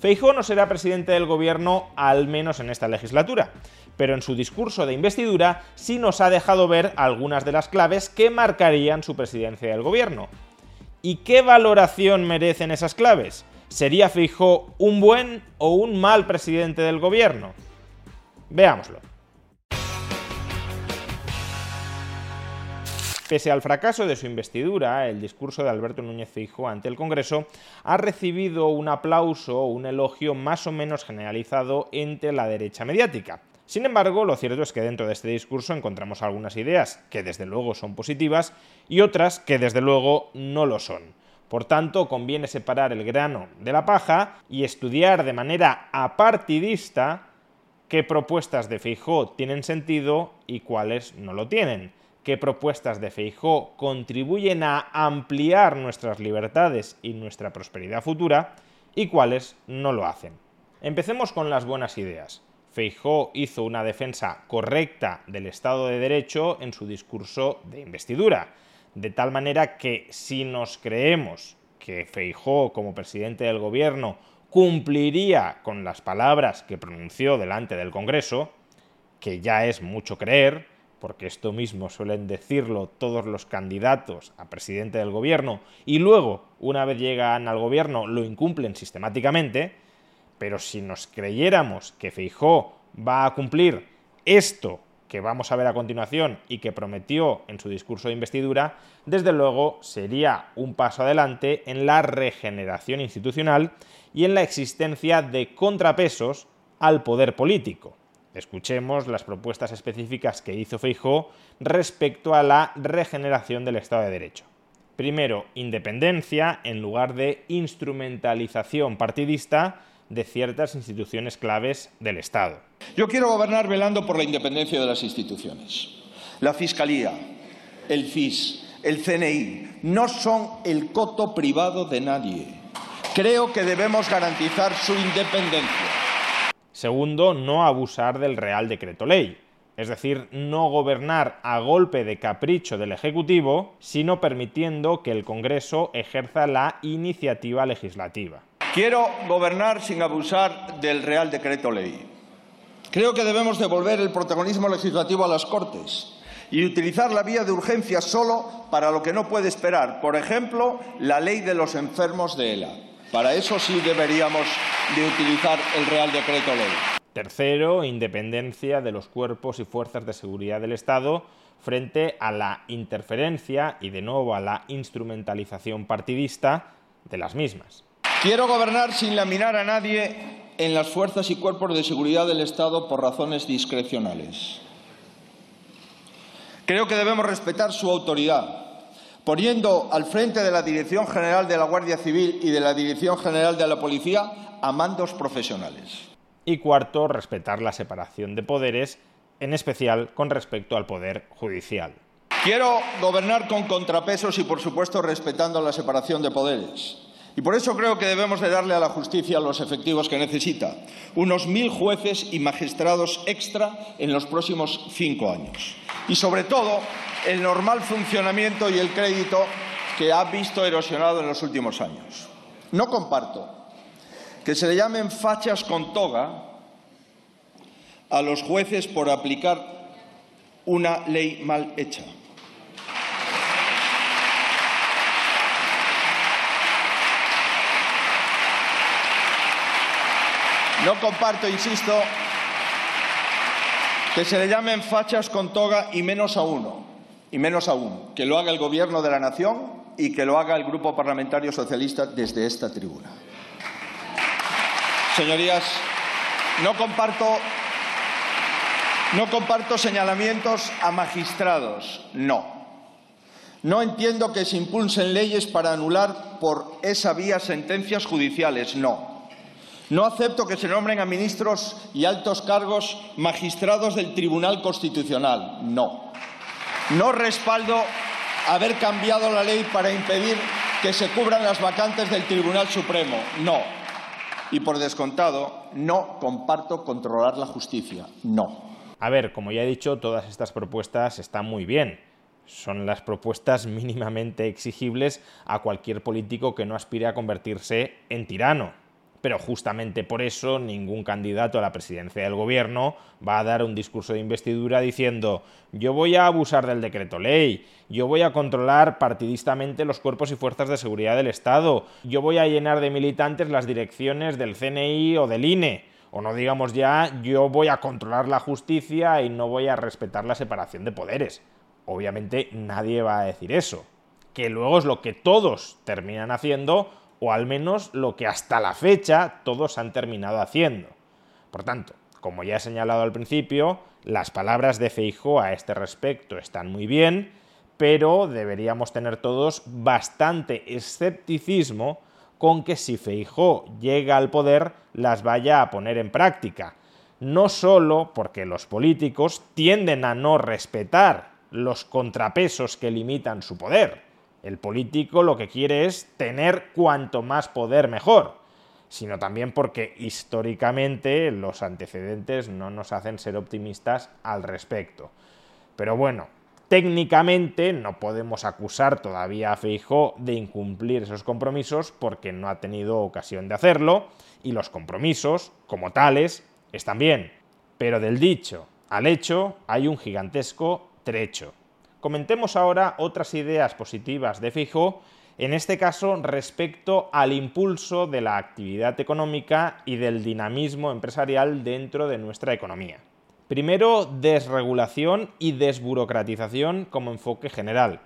Feijóo no será presidente del gobierno al menos en esta legislatura, pero en su discurso de investidura sí nos ha dejado ver algunas de las claves que marcarían su presidencia del gobierno. ¿Y qué valoración merecen esas claves? ¿Sería Feijóo un buen o un mal presidente del gobierno? Veámoslo. Pese al fracaso de su investidura, el discurso de Alberto Núñez Feijóo ante el Congreso ha recibido un aplauso o un elogio más o menos generalizado entre la derecha mediática. Sin embargo, lo cierto es que dentro de este discurso encontramos algunas ideas que desde luego son positivas y otras que desde luego no lo son. Por tanto, conviene separar el grano de la paja y estudiar de manera apartidista qué propuestas de Feijóo tienen sentido y cuáles no lo tienen qué propuestas de Feijó contribuyen a ampliar nuestras libertades y nuestra prosperidad futura y cuáles no lo hacen. Empecemos con las buenas ideas. Feijó hizo una defensa correcta del Estado de Derecho en su discurso de investidura, de tal manera que si nos creemos que Feijó como presidente del gobierno cumpliría con las palabras que pronunció delante del Congreso, que ya es mucho creer, porque esto mismo suelen decirlo todos los candidatos a presidente del gobierno y luego, una vez llegan al gobierno, lo incumplen sistemáticamente, pero si nos creyéramos que Feijó va a cumplir esto que vamos a ver a continuación y que prometió en su discurso de investidura, desde luego sería un paso adelante en la regeneración institucional y en la existencia de contrapesos al poder político. Escuchemos las propuestas específicas que hizo Feijó respecto a la regeneración del Estado de Derecho. Primero, independencia en lugar de instrumentalización partidista de ciertas instituciones claves del Estado. Yo quiero gobernar velando por la independencia de las instituciones. La Fiscalía, el FIS, el CNI no son el coto privado de nadie. Creo que debemos garantizar su independencia. Segundo, no abusar del Real Decreto Ley, es decir, no gobernar a golpe de capricho del Ejecutivo, sino permitiendo que el Congreso ejerza la iniciativa legislativa. Quiero gobernar sin abusar del Real Decreto Ley. Creo que debemos devolver el protagonismo legislativo a las Cortes y utilizar la vía de urgencia solo para lo que no puede esperar, por ejemplo, la ley de los enfermos de ELA. Para eso sí deberíamos de utilizar el Real Decreto Ley. Tercero, independencia de los cuerpos y fuerzas de seguridad del Estado frente a la interferencia y de nuevo a la instrumentalización partidista de las mismas. Quiero gobernar sin laminar a nadie en las fuerzas y cuerpos de seguridad del Estado por razones discrecionales. Creo que debemos respetar su autoridad, poniendo al frente de la Dirección General de la Guardia Civil y de la Dirección General de la Policía a mandos profesionales. Y cuarto, respetar la separación de poderes, en especial con respecto al poder judicial. Quiero gobernar con contrapesos y, por supuesto, respetando la separación de poderes. Y por eso creo que debemos de darle a la justicia los efectivos que necesita. Unos mil jueces y magistrados extra en los próximos cinco años. Y, sobre todo, el normal funcionamiento y el crédito que ha visto erosionado en los últimos años. No comparto que se le llamen fachas con toga a los jueces por aplicar una ley mal hecha. No comparto, insisto, que se le llamen fachas con toga y menos a uno, y menos aún, que lo haga el Gobierno de la Nación y que lo haga el Grupo Parlamentario Socialista desde esta tribuna. Señorías, no comparto, no comparto señalamientos a magistrados, no. No entiendo que se impulsen leyes para anular por esa vía sentencias judiciales, no. No acepto que se nombren a ministros y altos cargos magistrados del Tribunal Constitucional, no. No respaldo haber cambiado la ley para impedir que se cubran las vacantes del Tribunal Supremo, no. Y por descontado, no comparto controlar la justicia, no. A ver, como ya he dicho, todas estas propuestas están muy bien. Son las propuestas mínimamente exigibles a cualquier político que no aspire a convertirse en tirano. Pero justamente por eso ningún candidato a la presidencia del gobierno va a dar un discurso de investidura diciendo yo voy a abusar del decreto ley, yo voy a controlar partidistamente los cuerpos y fuerzas de seguridad del Estado, yo voy a llenar de militantes las direcciones del CNI o del INE. O no digamos ya, yo voy a controlar la justicia y no voy a respetar la separación de poderes. Obviamente nadie va a decir eso. Que luego es lo que todos terminan haciendo o al menos lo que hasta la fecha todos han terminado haciendo. Por tanto, como ya he señalado al principio, las palabras de Feijóo a este respecto están muy bien, pero deberíamos tener todos bastante escepticismo con que si Feijóo llega al poder las vaya a poner en práctica. No solo porque los políticos tienden a no respetar los contrapesos que limitan su poder, el político lo que quiere es tener cuanto más poder mejor, sino también porque históricamente los antecedentes no nos hacen ser optimistas al respecto. Pero bueno, técnicamente no podemos acusar todavía a Feijóo de incumplir esos compromisos porque no ha tenido ocasión de hacerlo y los compromisos, como tales, están bien. Pero del dicho al hecho hay un gigantesco trecho. Comentemos ahora otras ideas positivas de Fijo, en este caso respecto al impulso de la actividad económica y del dinamismo empresarial dentro de nuestra economía. Primero, desregulación y desburocratización como enfoque general.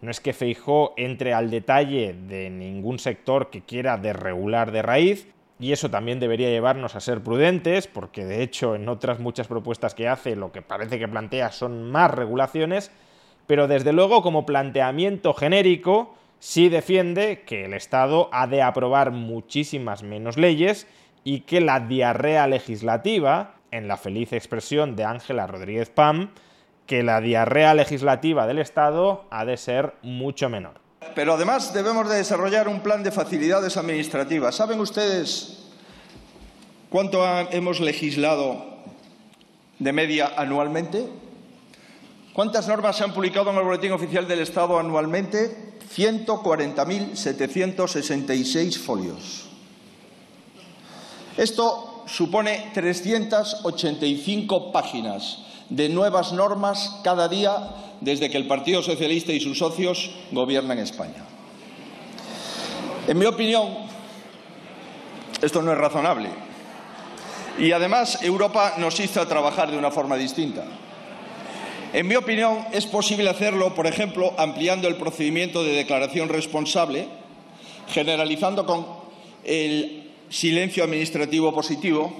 No es que Feijó entre al detalle de ningún sector que quiera desregular de raíz, y eso también debería llevarnos a ser prudentes, porque de hecho en otras muchas propuestas que hace lo que parece que plantea son más regulaciones, pero desde luego como planteamiento genérico sí defiende que el Estado ha de aprobar muchísimas menos leyes y que la diarrea legislativa, en la feliz expresión de Ángela Rodríguez Pam, que la diarrea legislativa del Estado ha de ser mucho menor. Pero además debemos de desarrollar un plan de facilidades administrativas. ¿Saben ustedes cuánto hemos legislado de media anualmente? ¿Cuántas normas se han publicado en el Boletín Oficial del Estado anualmente? 140.766 folios. Esto supone 385 páginas de nuevas normas cada día desde que el Partido Socialista y sus socios gobiernan España. En mi opinión, esto no es razonable. Y además Europa nos a trabajar de una forma distinta. En mi opinión, es posible hacerlo, por ejemplo, ampliando el procedimiento de declaración responsable, generalizando con el silencio administrativo positivo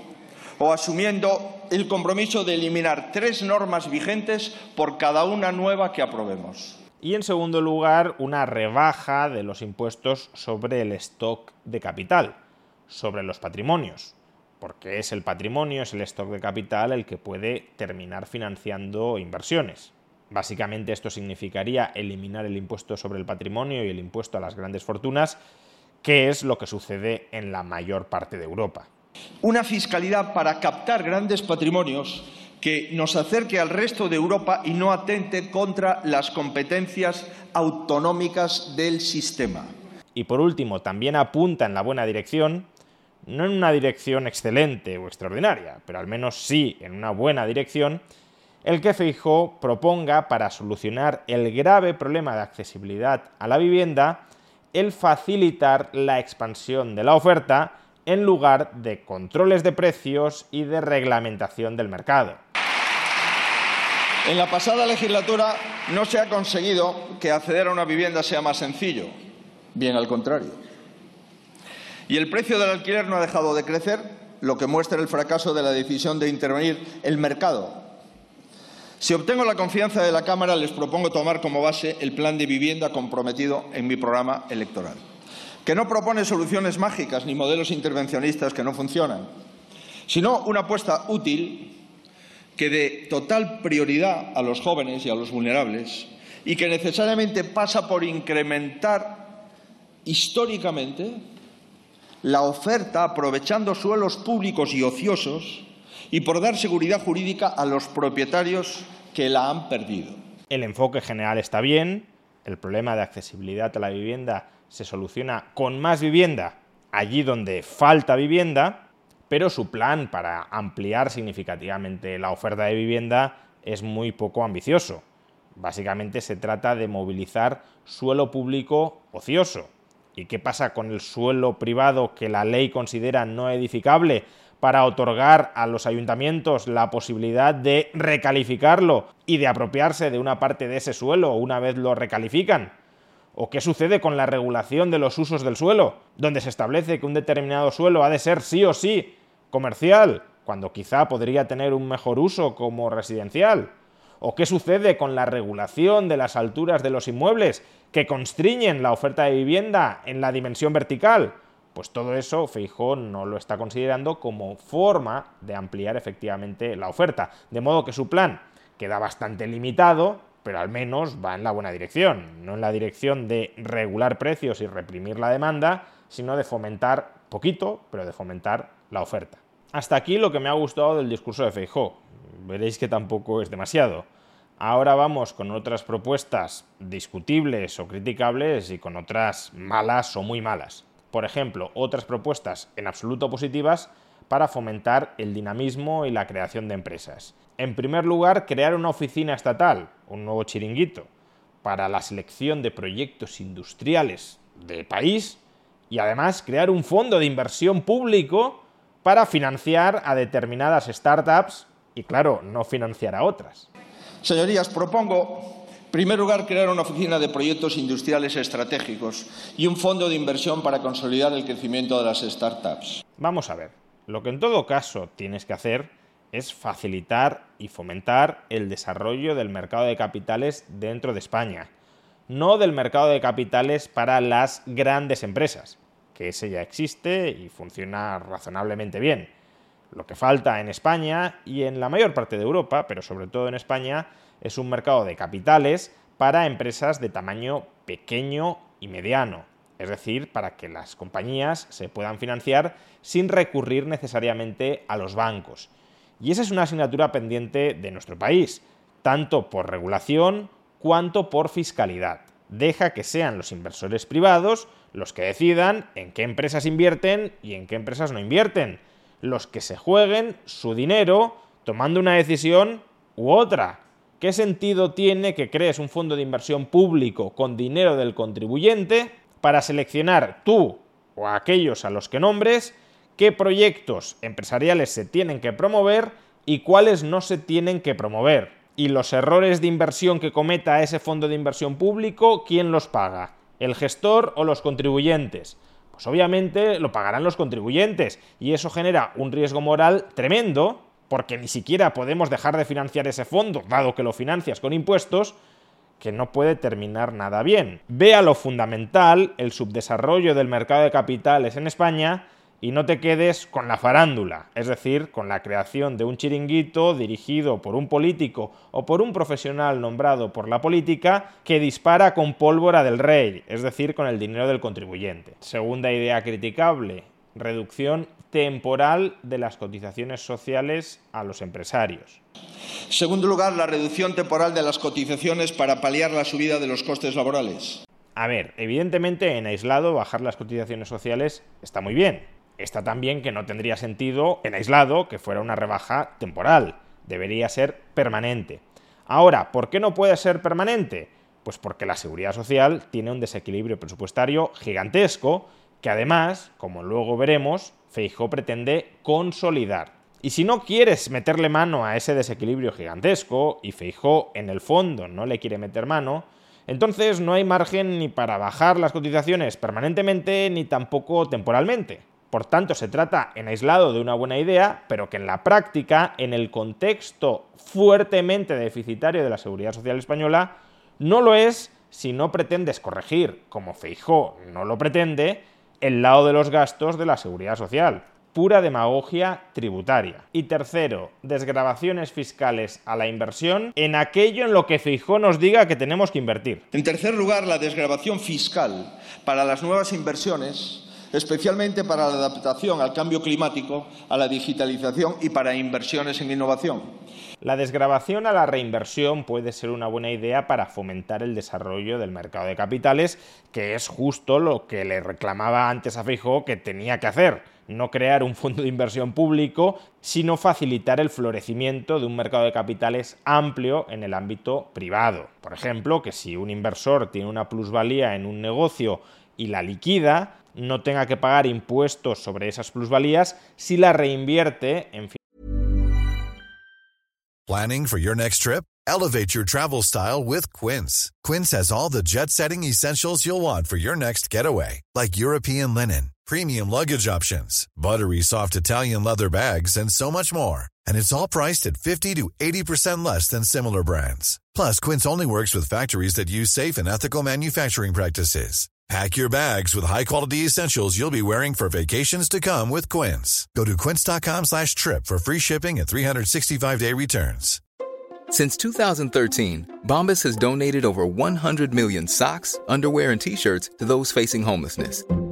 o asumiendo el compromiso de eliminar tres normas vigentes por cada una nueva que aprobemos. Y en segundo lugar, una rebaja de los impuestos sobre el stock de capital, sobre los patrimonios porque es el patrimonio, es el stock de capital el que puede terminar financiando inversiones. Básicamente esto significaría eliminar el impuesto sobre el patrimonio y el impuesto a las grandes fortunas, que es lo que sucede en la mayor parte de Europa. Una fiscalidad para captar grandes patrimonios que nos acerque al resto de Europa y no atente contra las competencias autonómicas del sistema. Y por último, también apunta en la buena dirección no en una dirección excelente o extraordinaria, pero al menos sí en una buena dirección, el que Feijó proponga para solucionar el grave problema de accesibilidad a la vivienda el facilitar la expansión de la oferta en lugar de controles de precios y de reglamentación del mercado. En la pasada legislatura no se ha conseguido que acceder a una vivienda sea más sencillo, bien al contrario y el precio del alquiler no ha dejado de crecer, lo que muestra el fracaso de la decisión de intervenir el mercado. Si obtengo la confianza de la Cámara, les propongo tomar como base el plan de vivienda comprometido en mi programa electoral, que no propone soluciones mágicas ni modelos intervencionistas que no funcionan, sino una apuesta útil que dé total prioridad a los jóvenes y a los vulnerables y que necesariamente pasa por incrementar históricamente la oferta aprovechando suelos públicos y ociosos y por dar seguridad jurídica a los propietarios que la han perdido. El enfoque general está bien, el problema de accesibilidad a la vivienda se soluciona con más vivienda allí donde falta vivienda, pero su plan para ampliar significativamente la oferta de vivienda es muy poco ambicioso. Básicamente se trata de movilizar suelo público ocioso. ¿Y qué pasa con el suelo privado que la ley considera no edificable? para otorgar a los ayuntamientos la posibilidad de recalificarlo y de apropiarse de una parte de ese suelo una vez lo recalifican. ¿O qué sucede con la regulación de los usos del suelo, donde se establece que un determinado suelo ha de ser sí o sí comercial, cuando quizá podría tener un mejor uso como residencial? ¿O qué sucede con la regulación de las alturas de los inmuebles que constriñen la oferta de vivienda en la dimensión vertical? Pues todo eso Feijó no lo está considerando como forma de ampliar efectivamente la oferta. De modo que su plan queda bastante limitado, pero al menos va en la buena dirección. No en la dirección de regular precios y reprimir la demanda, sino de fomentar poquito, pero de fomentar la oferta. Hasta aquí lo que me ha gustado del discurso de Feijó. Veréis que tampoco es demasiado. Ahora vamos con otras propuestas discutibles o criticables y con otras malas o muy malas por ejemplo, otras propuestas en absoluto positivas para fomentar el dinamismo y la creación de empresas. En primer lugar, crear una oficina estatal, un nuevo chiringuito, para la selección de proyectos industriales de país y además crear un fondo de inversión público para financiar a determinadas startups y, claro, no financiar a otras. Señorías, propongo en primer lugar, crear una oficina de proyectos industriales estratégicos y un fondo de inversión para consolidar el crecimiento de las startups. Vamos a ver, lo que en todo caso tienes que hacer es facilitar y fomentar el desarrollo del mercado de capitales dentro de España, no del mercado de capitales para las grandes empresas, que ese ya existe y funciona razonablemente bien. Lo que falta en España y en la mayor parte de Europa, pero sobre todo en España, es un mercado de capitales para empresas de tamaño pequeño y mediano, es decir, para que las compañías se puedan financiar sin recurrir necesariamente a los bancos. Y esa es una asignatura pendiente de nuestro país, tanto por regulación cuanto por fiscalidad. Deja que sean los inversores privados los que decidan en qué empresas invierten y en qué empresas no invierten, los que se jueguen su dinero tomando una decisión u otra, ¿Qué sentido tiene que crees un fondo de inversión público con dinero del contribuyente para seleccionar tú o aquellos a los que nombres qué proyectos empresariales se tienen que promover y cuáles no se tienen que promover? Y los errores de inversión que cometa ese fondo de inversión público, ¿quién los paga? ¿El gestor o los contribuyentes? Pues obviamente lo pagarán los contribuyentes y eso genera un riesgo moral tremendo porque ni siquiera podemos dejar de financiar ese fondo, dado que lo financias con impuestos, que no puede terminar nada bien. Vea lo fundamental, el subdesarrollo del mercado de capitales en España, y no te quedes con la farándula, es decir, con la creación de un chiringuito dirigido por un político o por un profesional nombrado por la política que dispara con pólvora del rey, es decir, con el dinero del contribuyente. Segunda idea criticable, reducción temporal de las cotizaciones sociales a los empresarios. Segundo lugar, la reducción temporal de las cotizaciones para paliar la subida de los costes laborales. A ver, evidentemente en aislado bajar las cotizaciones sociales está muy bien. Está también que no tendría sentido en aislado que fuera una rebaja temporal. Debería ser permanente. Ahora, ¿por qué no puede ser permanente? Pues porque la seguridad social tiene un desequilibrio presupuestario gigantesco que además, como luego veremos, Feijó pretende consolidar. Y si no quieres meterle mano a ese desequilibrio gigantesco, y Feijó en el fondo no le quiere meter mano, entonces no hay margen ni para bajar las cotizaciones permanentemente ni tampoco temporalmente. Por tanto, se trata en aislado de una buena idea, pero que en la práctica, en el contexto fuertemente deficitario de la seguridad social española, no lo es si no pretendes corregir, como Feijó no lo pretende, el lado de los gastos de la seguridad social. Pura demagogia tributaria. Y tercero, desgrabaciones fiscales a la inversión en aquello en lo que Feijó nos diga que tenemos que invertir. En tercer lugar, la desgrabación fiscal para las nuevas inversiones especialmente para la adaptación al cambio climático, a la digitalización y para inversiones en innovación. La desgrabación a la reinversión puede ser una buena idea para fomentar el desarrollo del mercado de capitales, que es justo lo que le reclamaba antes a Fijo que tenía que hacer. No crear un fondo de inversión público, sino facilitar el florecimiento de un mercado de capitales amplio en el ámbito privado. Por ejemplo, que si un inversor tiene una plusvalía en un negocio y la liquida, no tenga que pagar impuestos sobre esas plusvalías si la reinvierte en Planning for your next trip? Elevate your travel style with Quince. Quince has all the jet-setting essentials you'll want for your next getaway, like European linen, premium luggage options, buttery soft Italian leather bags, and so much more. And it's all priced at 50 to 80% less than similar brands. Plus, Quince only works with factories that use safe and ethical manufacturing practices. Pack your bags with high-quality essentials you'll be wearing for vacations to come with Quince. Go to quince.com slash trip for free shipping and 365-day returns. Since 2013, Bombas has donated over 100 million socks, underwear, and T-shirts to those facing homelessness.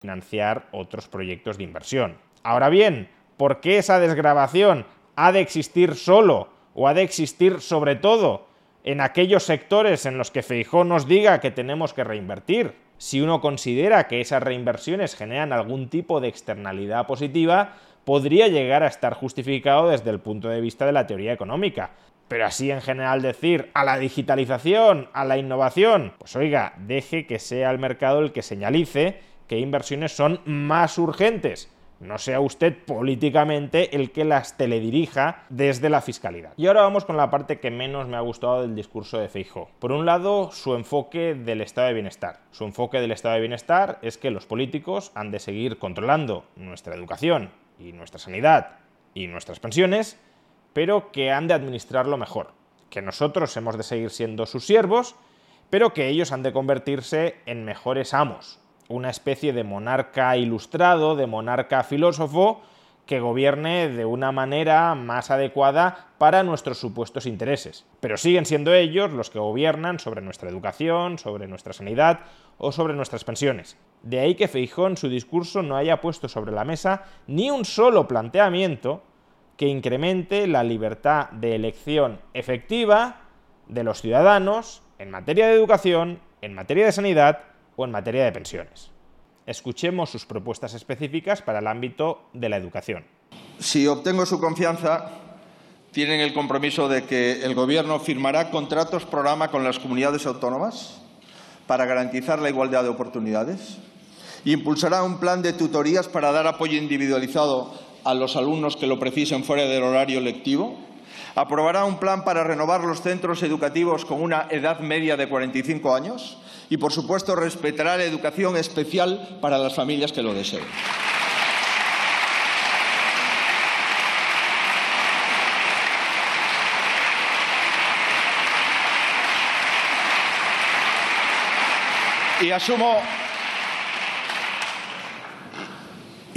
Financiar otros proyectos de inversión. Ahora bien, ¿por qué esa desgrabación ha de existir solo o ha de existir sobre todo en aquellos sectores en los que Feijó nos diga que tenemos que reinvertir? Si uno considera que esas reinversiones generan algún tipo de externalidad positiva, podría llegar a estar justificado desde el punto de vista de la teoría económica. Pero así en general decir a la digitalización, a la innovación, pues oiga, deje que sea el mercado el que señalice qué inversiones son más urgentes. No sea usted políticamente el que las teledirija desde la fiscalidad. Y ahora vamos con la parte que menos me ha gustado del discurso de Feijóo. Por un lado, su enfoque del estado de bienestar. Su enfoque del estado de bienestar es que los políticos han de seguir controlando nuestra educación y nuestra sanidad y nuestras pensiones, pero que han de administrarlo mejor. Que nosotros hemos de seguir siendo sus siervos, pero que ellos han de convertirse en mejores amos, una especie de monarca ilustrado, de monarca filósofo, que gobierne de una manera más adecuada para nuestros supuestos intereses. Pero siguen siendo ellos los que gobiernan sobre nuestra educación, sobre nuestra sanidad o sobre nuestras pensiones. De ahí que Feijón en su discurso no haya puesto sobre la mesa ni un solo planteamiento que incremente la libertad de elección efectiva de los ciudadanos en materia de educación, en materia de sanidad o en materia de pensiones. Escuchemos sus propuestas específicas para el ámbito de la educación. Si obtengo su confianza, tienen el compromiso de que el Gobierno firmará contratos programa con las comunidades autónomas para garantizar la igualdad de oportunidades. Impulsará un plan de tutorías para dar apoyo individualizado a los alumnos que lo precisen fuera del horario lectivo. Aprobará un plan para renovar los centros educativos con una edad media de 45 años y, por supuesto, respetará la educación especial para las familias que lo deseen. Y asumo,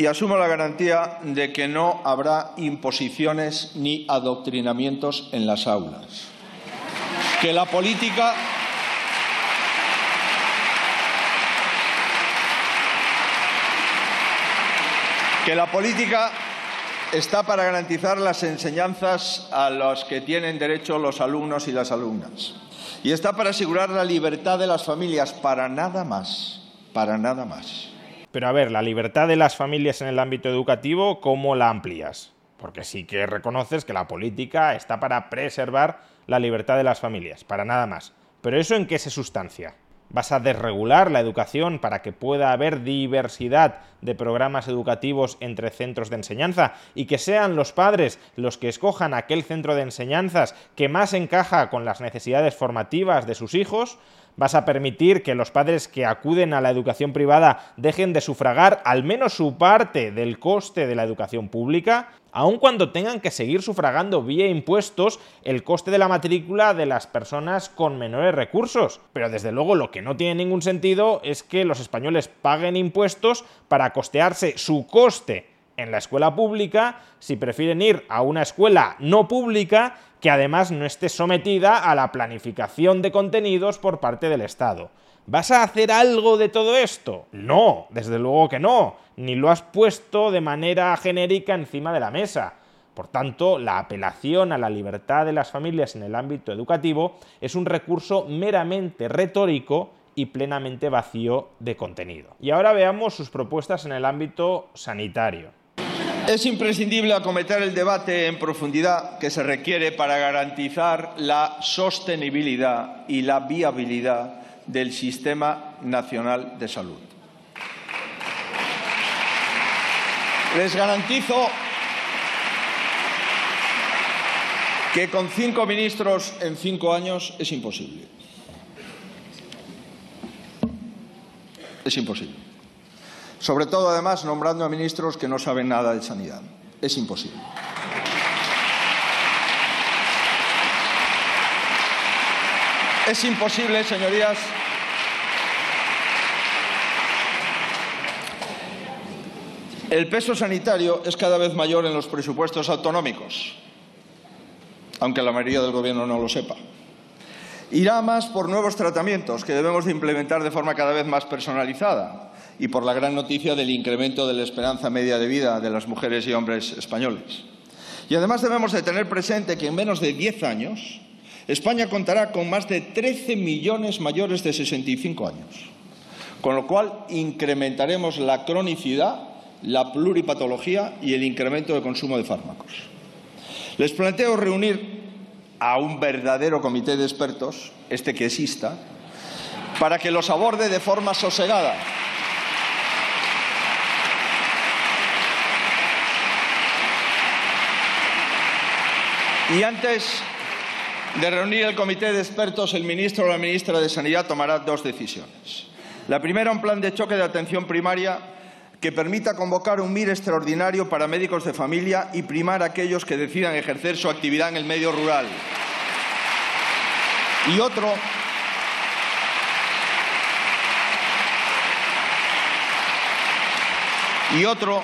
y asumo la garantía de que no habrá imposiciones ni adoctrinamientos en las aulas. Que la política que la política está para garantizar las enseñanzas a los que tienen derecho los alumnos y las alumnas. Y está para asegurar la libertad de las familias, para nada más, para nada más. Pero a ver, la libertad de las familias en el ámbito educativo, ¿cómo la amplías? Porque sí que reconoces que la política está para preservar la libertad de las familias, para nada más. Pero ¿eso en qué se sustancia? vas a desregular la educación para que pueda haber diversidad de programas educativos entre centros de enseñanza y que sean los padres los que escojan aquel centro de enseñanzas que más encaja con las necesidades formativas de sus hijos, vas a permitir que los padres que acuden a la educación privada dejen de sufragar al menos su parte del coste de la educación pública, aun cuando tengan que seguir sufragando vía impuestos el coste de la matrícula de las personas con menores recursos. Pero desde luego lo que no tiene ningún sentido es que los españoles paguen impuestos para costearse su coste en la escuela pública si prefieren ir a una escuela no pública que además no esté sometida a la planificación de contenidos por parte del Estado. ¿Vas a hacer algo de todo esto? No, desde luego que no, ni lo has puesto de manera genérica encima de la mesa. Por tanto, la apelación a la libertad de las familias en el ámbito educativo es un recurso meramente retórico y plenamente vacío de contenido. Y ahora veamos sus propuestas en el ámbito sanitario. Es imprescindible acometer el debate en profundidad que se requiere para garantizar la sostenibilidad y la viabilidad del Sistema Nacional de Salud. Les garantizo que con cinco ministros en cinco años es imposible. Es imposible. Sobre todo, además, nombrando a ministros que no saben nada de sanidad. Es imposible. Es imposible, señorías, El peso sanitario es cada vez mayor en los presupuestos autonómicos, aunque la mayoría del Gobierno no lo sepa. Irá más por nuevos tratamientos que debemos de implementar de forma cada vez más personalizada y por la gran noticia del incremento de la esperanza media de vida de las mujeres y hombres españoles. Y además debemos de tener presente que en menos de diez años España contará con más de 13 millones mayores de 65 años, con lo cual incrementaremos la cronicidad, la pluripatología y el incremento de consumo de fármacos. Les planteo reunir a un verdadero comité de expertos, este que exista, para que los aborde de forma sosegada. Y antes de reunir el comité de expertos, el ministro o la ministra de Sanidad tomará dos decisiones. La primera, un plan de choque de atención primaria que permita convocar un MIR extraordinario para médicos de familia y primar a aquellos que decidan ejercer su actividad en el medio rural. Y otro, y otro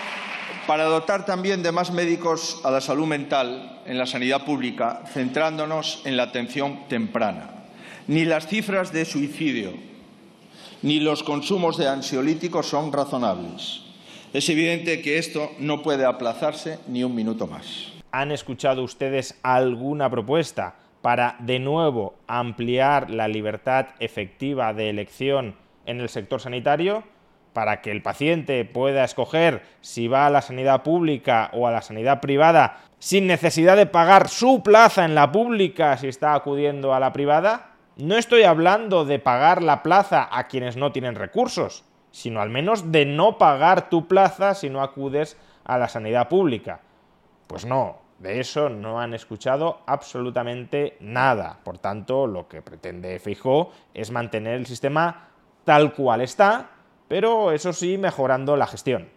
para dotar también de más médicos a la salud mental en la sanidad pública, centrándonos en la atención temprana. Ni las cifras de suicidio ni los consumos de ansiolíticos son razonables. Es evidente que esto no puede aplazarse ni un minuto más. ¿Han escuchado ustedes alguna propuesta para, de nuevo, ampliar la libertad efectiva de elección en el sector sanitario? para que el paciente pueda escoger si va a la sanidad pública o a la sanidad privada sin necesidad de pagar su plaza en la pública si está acudiendo a la privada? No estoy hablando de pagar la plaza a quienes no tienen recursos, sino al menos de no pagar tu plaza si no acudes a la sanidad pública. Pues no, de eso no han escuchado absolutamente nada. Por tanto, lo que pretende Fijó es mantener el sistema tal cual está, pero eso sí mejorando la gestión.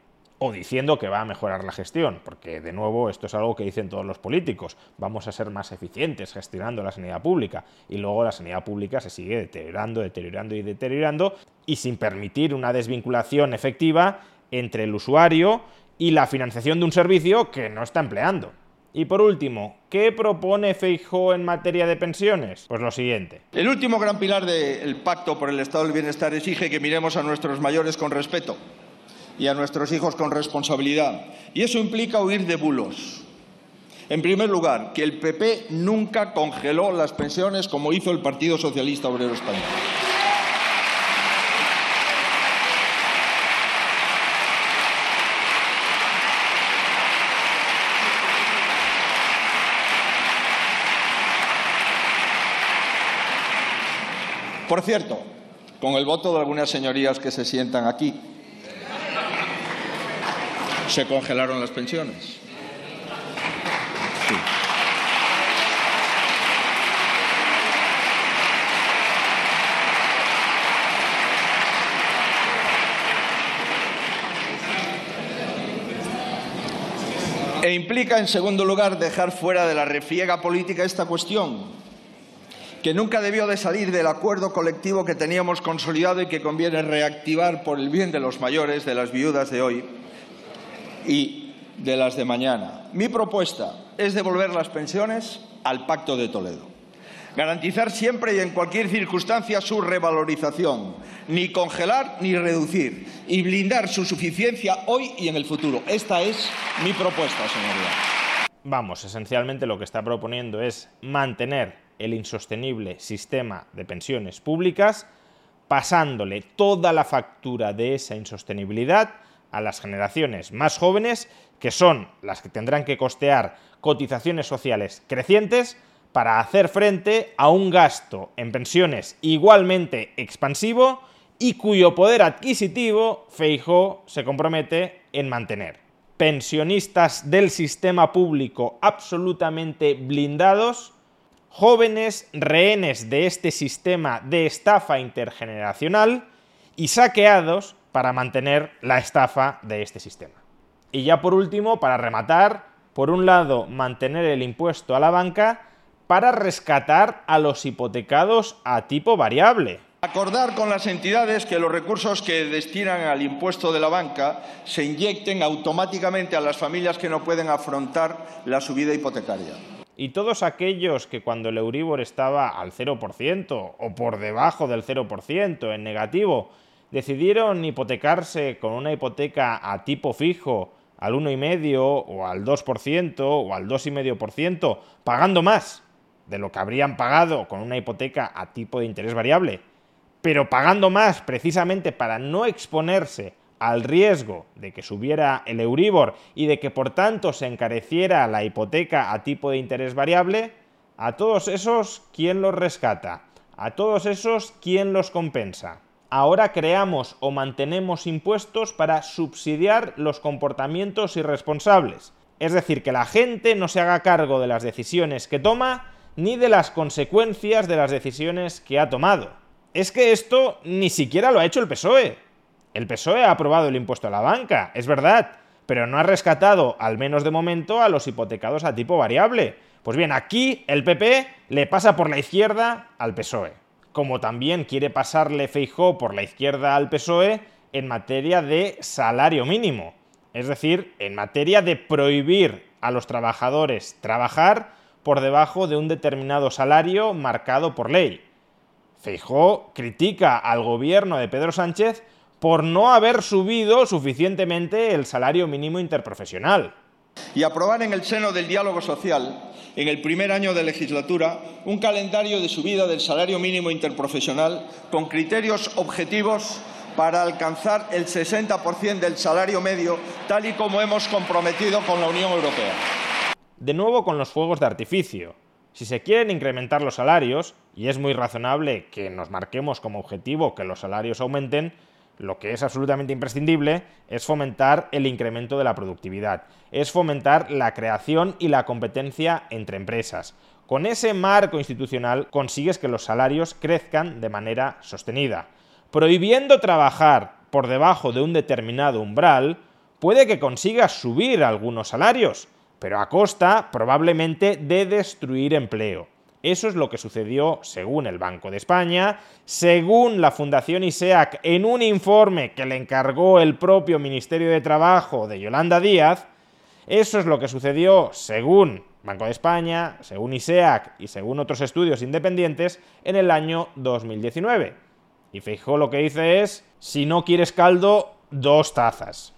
O diciendo que va a mejorar la gestión, porque de nuevo esto es algo que dicen todos los políticos, vamos a ser más eficientes gestionando la sanidad pública, y luego la sanidad pública se sigue deteriorando, deteriorando y deteriorando, y sin permitir una desvinculación efectiva entre el usuario y la financiación de un servicio que no está empleando. Y por último, ¿qué propone Feijóo en materia de pensiones? Pues lo siguiente. El último gran pilar del Pacto por el Estado del Bienestar exige que miremos a nuestros mayores con respeto y a nuestros hijos con responsabilidad. Y eso implica huir de bulos. En primer lugar, que el PP nunca congeló las pensiones como hizo el Partido Socialista Obrero Español. Por cierto, con el voto de algunas señorías que se sientan aquí, se congelaron las pensiones. E implica, en segundo lugar, dejar fuera de la refriega política esta cuestión, que nunca debió de salir del acuerdo colectivo que teníamos consolidado y que conviene reactivar por el bien de los mayores, de las viudas de hoy y de las de mañana. Mi propuesta es devolver las pensiones al Pacto de Toledo. Garantizar siempre y en cualquier circunstancia su revalorización, ni congelar ni reducir, y blindar su suficiencia hoy y en el futuro. Esta es mi propuesta, señoría. Vamos, esencialmente lo que está proponiendo es mantener el insostenible sistema de pensiones públicas, pasándole toda la factura de esa insostenibilidad a las generaciones más jóvenes, que son las que tendrán que costear cotizaciones sociales crecientes para hacer frente a un gasto en pensiones igualmente expansivo y cuyo poder adquisitivo Feijóo se compromete en mantener. Pensionistas del sistema público absolutamente blindados jóvenes rehenes de este sistema de estafa intergeneracional y saqueados para mantener la estafa de este sistema. Y ya por último, para rematar, por un lado, mantener el impuesto a la banca para rescatar a los hipotecados a tipo variable. Acordar con las entidades que los recursos que destinan al impuesto de la banca se inyecten automáticamente a las familias que no pueden afrontar la subida hipotecaria y todos aquellos que cuando el Euribor estaba al 0% o por debajo del 0% en negativo, decidieron hipotecarse con una hipoteca a tipo fijo al 1,5 o al 2% o al 2,5%, pagando más de lo que habrían pagado con una hipoteca a tipo de interés variable, pero pagando más precisamente para no exponerse al riesgo de que subiera el Euribor y de que por tanto se encareciera la hipoteca a tipo de interés variable, a todos esos, ¿quién los rescata? A todos esos, ¿quién los compensa? Ahora creamos o mantenemos impuestos para subsidiar los comportamientos irresponsables. Es decir, que la gente no se haga cargo de las decisiones que toma ni de las consecuencias de las decisiones que ha tomado. Es que esto ni siquiera lo ha hecho el PSOE. El PSOE ha aprobado el impuesto a la banca, es verdad, pero no ha rescatado, al menos de momento, a los hipotecados a tipo variable. Pues bien, aquí el PP le pasa por la izquierda al PSOE, como también quiere pasarle Feijó por la izquierda al PSOE en materia de salario mínimo, es decir, en materia de prohibir a los trabajadores trabajar por debajo de un determinado salario marcado por ley. Feijó critica al gobierno de Pedro Sánchez por no haber subido suficientemente el salario mínimo interprofesional. Y aprobar en el seno del diálogo social, en el primer año de legislatura, un calendario de subida del salario mínimo interprofesional con criterios objetivos para alcanzar el 60% del salario medio, tal y como hemos comprometido con la Unión Europea. De nuevo con los fuegos de artificio. Si se quieren incrementar los salarios, y es muy razonable que nos marquemos como objetivo que los salarios aumenten, lo que es absolutamente imprescindible es fomentar el incremento de la productividad, es fomentar la creación y la competencia entre empresas. Con ese marco institucional consigues que los salarios crezcan de manera sostenida. Prohibiendo trabajar por debajo de un determinado umbral, puede que consigas subir algunos salarios, pero a costa probablemente de destruir empleo. Eso es lo que sucedió según el Banco de España, según la Fundación ISEAC en un informe que le encargó el propio Ministerio de Trabajo de Yolanda Díaz, eso es lo que sucedió según Banco de España, según ISEAC y según otros estudios independientes en el año 2019. Y Feijó lo que dice es, si no quieres caldo, dos tazas.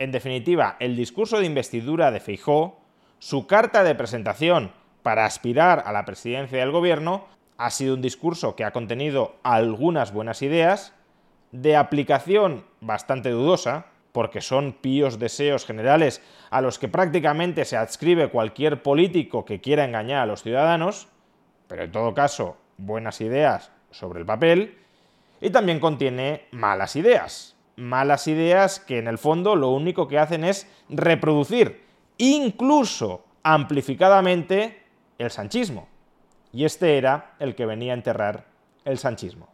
En definitiva, el discurso de investidura de Feijó, su carta de presentación para aspirar a la presidencia del gobierno ha sido un discurso que ha contenido algunas buenas ideas, de aplicación bastante dudosa, porque son píos deseos generales a los que prácticamente se adscribe cualquier político que quiera engañar a los ciudadanos, pero en todo caso, buenas ideas sobre el papel, y también contiene malas ideas. Malas ideas que en el fondo lo único que hacen es reproducir, incluso amplificadamente, el sanchismo. Y este era el que venía a enterrar el sanchismo.